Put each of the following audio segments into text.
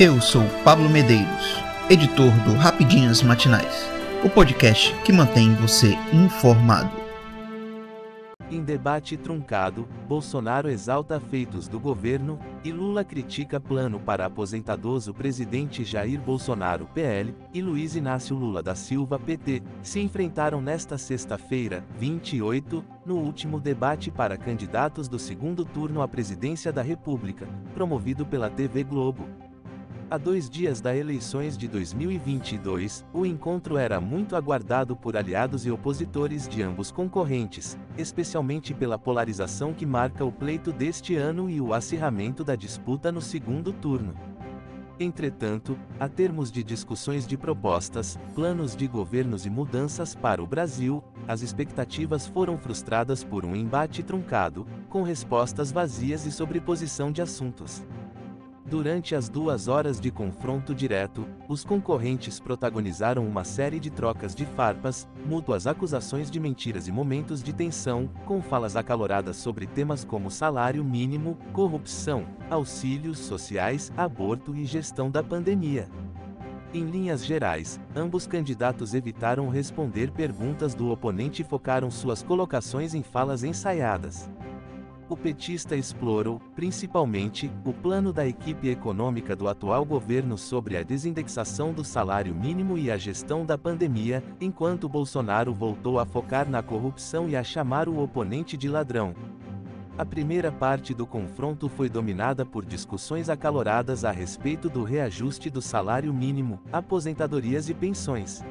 Eu sou Pablo Medeiros, editor do Rapidinhas Matinais, o podcast que mantém você informado. Em debate truncado, Bolsonaro exalta feitos do governo e Lula critica plano para aposentadoso. Presidente Jair Bolsonaro, PL, e Luiz Inácio Lula da Silva, PT, se enfrentaram nesta sexta-feira, 28, no último debate para candidatos do segundo turno à presidência da República, promovido pela TV Globo. A dois dias das eleições de 2022, o encontro era muito aguardado por aliados e opositores de ambos concorrentes, especialmente pela polarização que marca o pleito deste ano e o acirramento da disputa no segundo turno. Entretanto, a termos de discussões de propostas, planos de governos e mudanças para o Brasil, as expectativas foram frustradas por um embate truncado, com respostas vazias e sobreposição de assuntos. Durante as duas horas de confronto direto, os concorrentes protagonizaram uma série de trocas de farpas, mútuas acusações de mentiras e momentos de tensão, com falas acaloradas sobre temas como salário mínimo, corrupção, auxílios sociais, aborto e gestão da pandemia. Em linhas gerais, ambos candidatos evitaram responder perguntas do oponente e focaram suas colocações em falas ensaiadas o petista explorou, principalmente, o plano da equipe econômica do atual governo sobre a desindexação do salário mínimo e a gestão da pandemia, enquanto Bolsonaro voltou a focar na corrupção e a chamar o oponente de ladrão. A primeira parte do confronto foi dominada por discussões acaloradas a respeito do reajuste do salário mínimo, aposentadorias e pensões.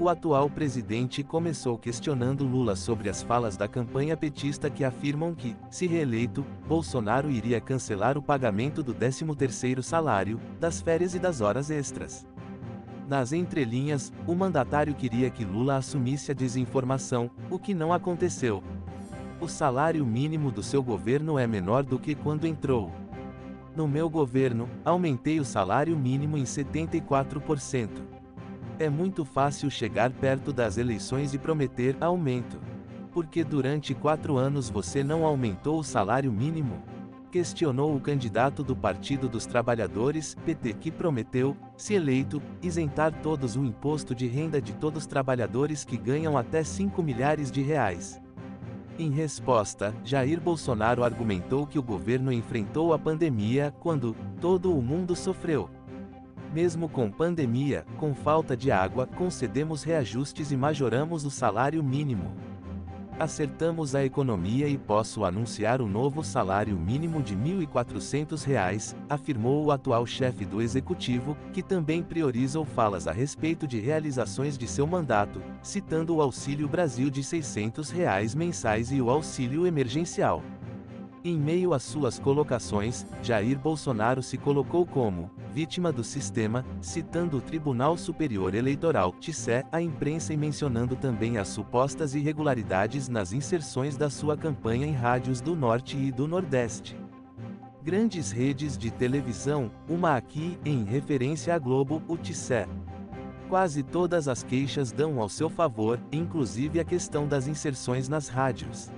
O atual presidente começou questionando Lula sobre as falas da campanha petista que afirmam que, se reeleito, Bolsonaro iria cancelar o pagamento do 13º salário, das férias e das horas extras. Nas entrelinhas, o mandatário queria que Lula assumisse a desinformação, o que não aconteceu. O salário mínimo do seu governo é menor do que quando entrou. No meu governo, aumentei o salário mínimo em 74%. É muito fácil chegar perto das eleições e prometer aumento. Porque durante quatro anos você não aumentou o salário mínimo? Questionou o candidato do Partido dos Trabalhadores, PT, que prometeu, se eleito, isentar todos o imposto de renda de todos os trabalhadores que ganham até 5 milhares de reais. Em resposta, Jair Bolsonaro argumentou que o governo enfrentou a pandemia quando todo o mundo sofreu. Mesmo com pandemia, com falta de água, concedemos reajustes e majoramos o salário mínimo. Acertamos a economia e posso anunciar o novo salário mínimo de R$ 1.400, afirmou o atual chefe do executivo, que também priorizou falas a respeito de realizações de seu mandato, citando o Auxílio Brasil de 600 reais mensais e o auxílio emergencial. Em meio às suas colocações, Jair Bolsonaro se colocou como vítima do sistema, citando o Tribunal Superior Eleitoral, TSE, a imprensa e mencionando também as supostas irregularidades nas inserções da sua campanha em rádios do Norte e do Nordeste. Grandes redes de televisão, uma aqui, em referência à Globo, o TSE. Quase todas as queixas dão ao seu favor, inclusive a questão das inserções nas rádios.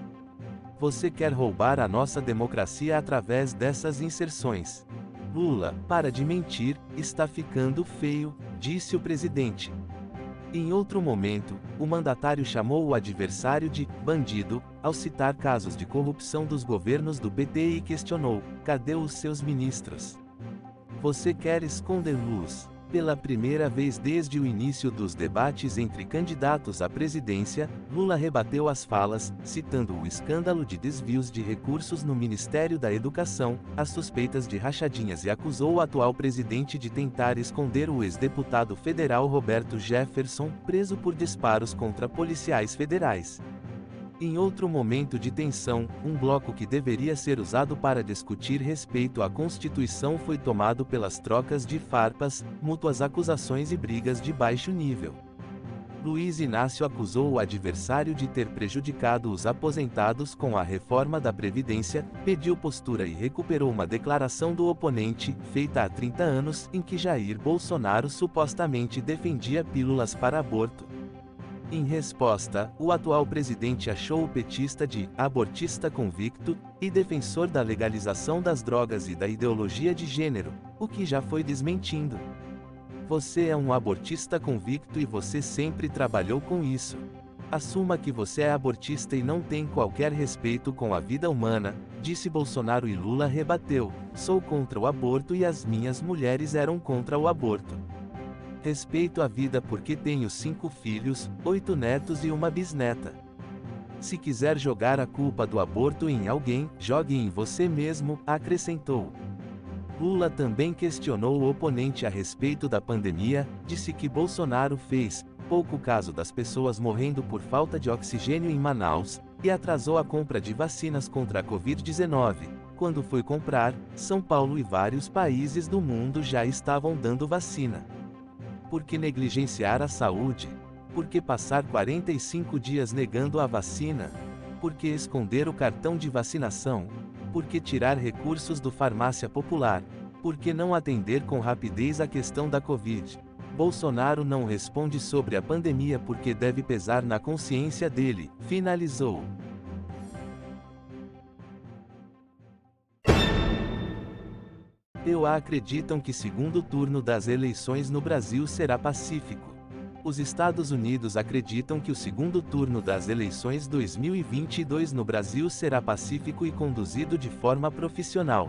Você quer roubar a nossa democracia através dessas inserções. Lula, para de mentir, está ficando feio, disse o presidente. Em outro momento, o mandatário chamou o adversário de bandido, ao citar casos de corrupção dos governos do PT e questionou: cadê os seus ministros? Você quer esconder luz? Pela primeira vez desde o início dos debates entre candidatos à presidência, Lula rebateu as falas, citando o escândalo de desvios de recursos no Ministério da Educação, as suspeitas de rachadinhas e acusou o atual presidente de tentar esconder o ex-deputado federal Roberto Jefferson, preso por disparos contra policiais federais. Em outro momento de tensão, um bloco que deveria ser usado para discutir respeito à Constituição foi tomado pelas trocas de farpas, mútuas acusações e brigas de baixo nível. Luiz Inácio acusou o adversário de ter prejudicado os aposentados com a reforma da Previdência, pediu postura e recuperou uma declaração do oponente, feita há 30 anos, em que Jair Bolsonaro supostamente defendia pílulas para aborto. Em resposta, o atual presidente achou o petista de abortista convicto e defensor da legalização das drogas e da ideologia de gênero, o que já foi desmentindo. Você é um abortista convicto e você sempre trabalhou com isso. Assuma que você é abortista e não tem qualquer respeito com a vida humana, disse Bolsonaro e Lula rebateu: sou contra o aborto e as minhas mulheres eram contra o aborto. Respeito a vida porque tenho cinco filhos, oito netos e uma bisneta. Se quiser jogar a culpa do aborto em alguém, jogue em você mesmo, acrescentou. Lula também questionou o oponente a respeito da pandemia, disse que Bolsonaro fez pouco caso das pessoas morrendo por falta de oxigênio em Manaus, e atrasou a compra de vacinas contra a Covid-19. Quando foi comprar, São Paulo e vários países do mundo já estavam dando vacina. Por que negligenciar a saúde? Por que passar 45 dias negando a vacina? Por que esconder o cartão de vacinação? Por que tirar recursos do farmácia popular? Por que não atender com rapidez a questão da Covid? Bolsonaro não responde sobre a pandemia porque deve pesar na consciência dele, finalizou. EUA acreditam que segundo turno das eleições no Brasil será pacífico. Os Estados Unidos acreditam que o segundo turno das eleições 2022 no Brasil será pacífico e conduzido de forma profissional.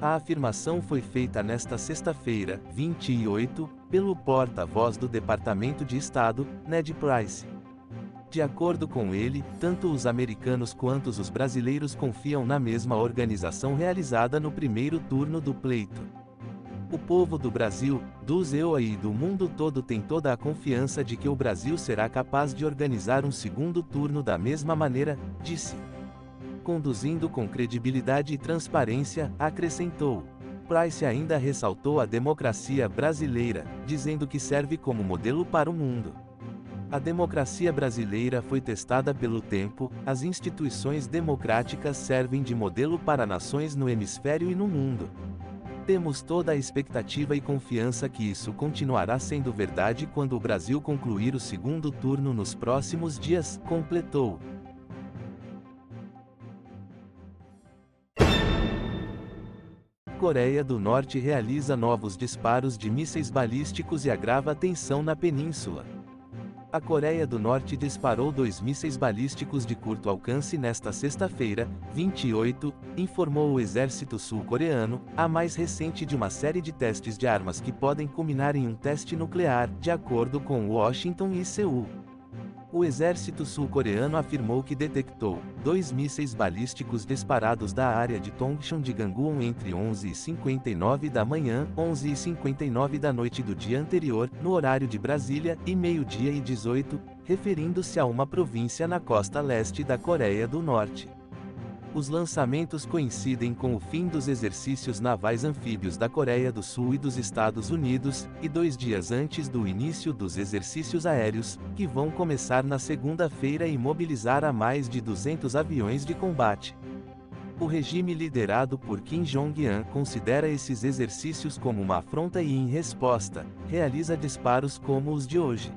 A afirmação foi feita nesta sexta-feira, 28, pelo porta-voz do Departamento de Estado, Ned Price. De acordo com ele, tanto os americanos quanto os brasileiros confiam na mesma organização realizada no primeiro turno do pleito. O povo do Brasil, dos EUA e do mundo todo tem toda a confiança de que o Brasil será capaz de organizar um segundo turno da mesma maneira, disse. Conduzindo com credibilidade e transparência, acrescentou. Price ainda ressaltou a democracia brasileira, dizendo que serve como modelo para o mundo. A democracia brasileira foi testada pelo tempo, as instituições democráticas servem de modelo para nações no hemisfério e no mundo. Temos toda a expectativa e confiança que isso continuará sendo verdade quando o Brasil concluir o segundo turno nos próximos dias, completou. Coreia do Norte realiza novos disparos de mísseis balísticos e agrava a tensão na península. A Coreia do Norte disparou dois mísseis balísticos de curto alcance nesta sexta-feira, 28, informou o exército sul-coreano, a mais recente de uma série de testes de armas que podem culminar em um teste nuclear, de acordo com Washington e Seul o exército sul-coreano afirmou que detectou dois mísseis balísticos disparados da área de Tongchon de Gangwon entre 11h59 da manhã, 11h59 da noite do dia anterior, no horário de Brasília, e meio-dia e 18, referindo-se a uma província na costa leste da Coreia do Norte. Os lançamentos coincidem com o fim dos exercícios navais anfíbios da Coreia do Sul e dos Estados Unidos, e dois dias antes do início dos exercícios aéreos, que vão começar na segunda-feira e mobilizar a mais de 200 aviões de combate. O regime liderado por Kim Jong-un considera esses exercícios como uma afronta e, em resposta, realiza disparos como os de hoje.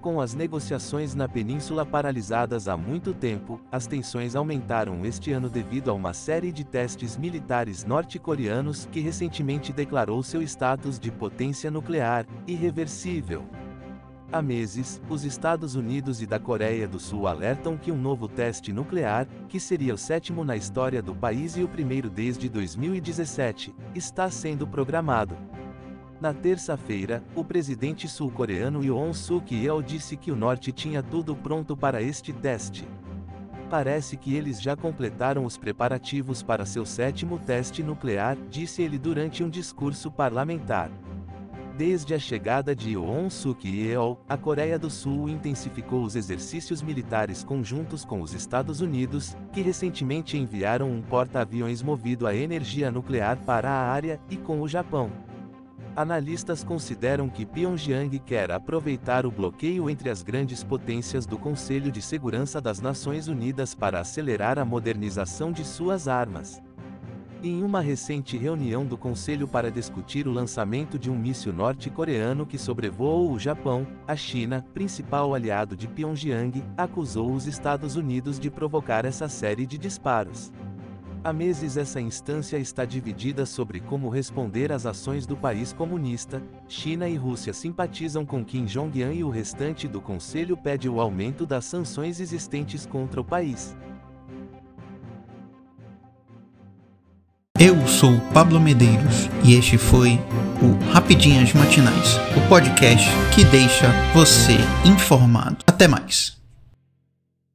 Com as negociações na península paralisadas há muito tempo, as tensões aumentaram este ano devido a uma série de testes militares norte-coreanos que recentemente declarou seu status de potência nuclear irreversível. Há meses, os Estados Unidos e da Coreia do Sul alertam que um novo teste nuclear, que seria o sétimo na história do país e o primeiro desde 2017, está sendo programado. Na terça-feira, o presidente sul-coreano Yoon Suk-yeol disse que o norte tinha tudo pronto para este teste. Parece que eles já completaram os preparativos para seu sétimo teste nuclear, disse ele durante um discurso parlamentar. Desde a chegada de Yoon Suk-yeol, a Coreia do Sul intensificou os exercícios militares conjuntos com os Estados Unidos, que recentemente enviaram um porta-aviões movido a energia nuclear para a área, e com o Japão. Analistas consideram que Pyongyang quer aproveitar o bloqueio entre as grandes potências do Conselho de Segurança das Nações Unidas para acelerar a modernização de suas armas. Em uma recente reunião do Conselho para discutir o lançamento de um míssil norte-coreano que sobrevoou o Japão, a China, principal aliado de Pyongyang, acusou os Estados Unidos de provocar essa série de disparos. Há meses essa instância está dividida sobre como responder às ações do país comunista. China e Rússia simpatizam com Kim Jong-un e o restante do Conselho pede o aumento das sanções existentes contra o país. Eu sou Pablo Medeiros e este foi o Rapidinhas Matinais, o podcast que deixa você informado. Até mais.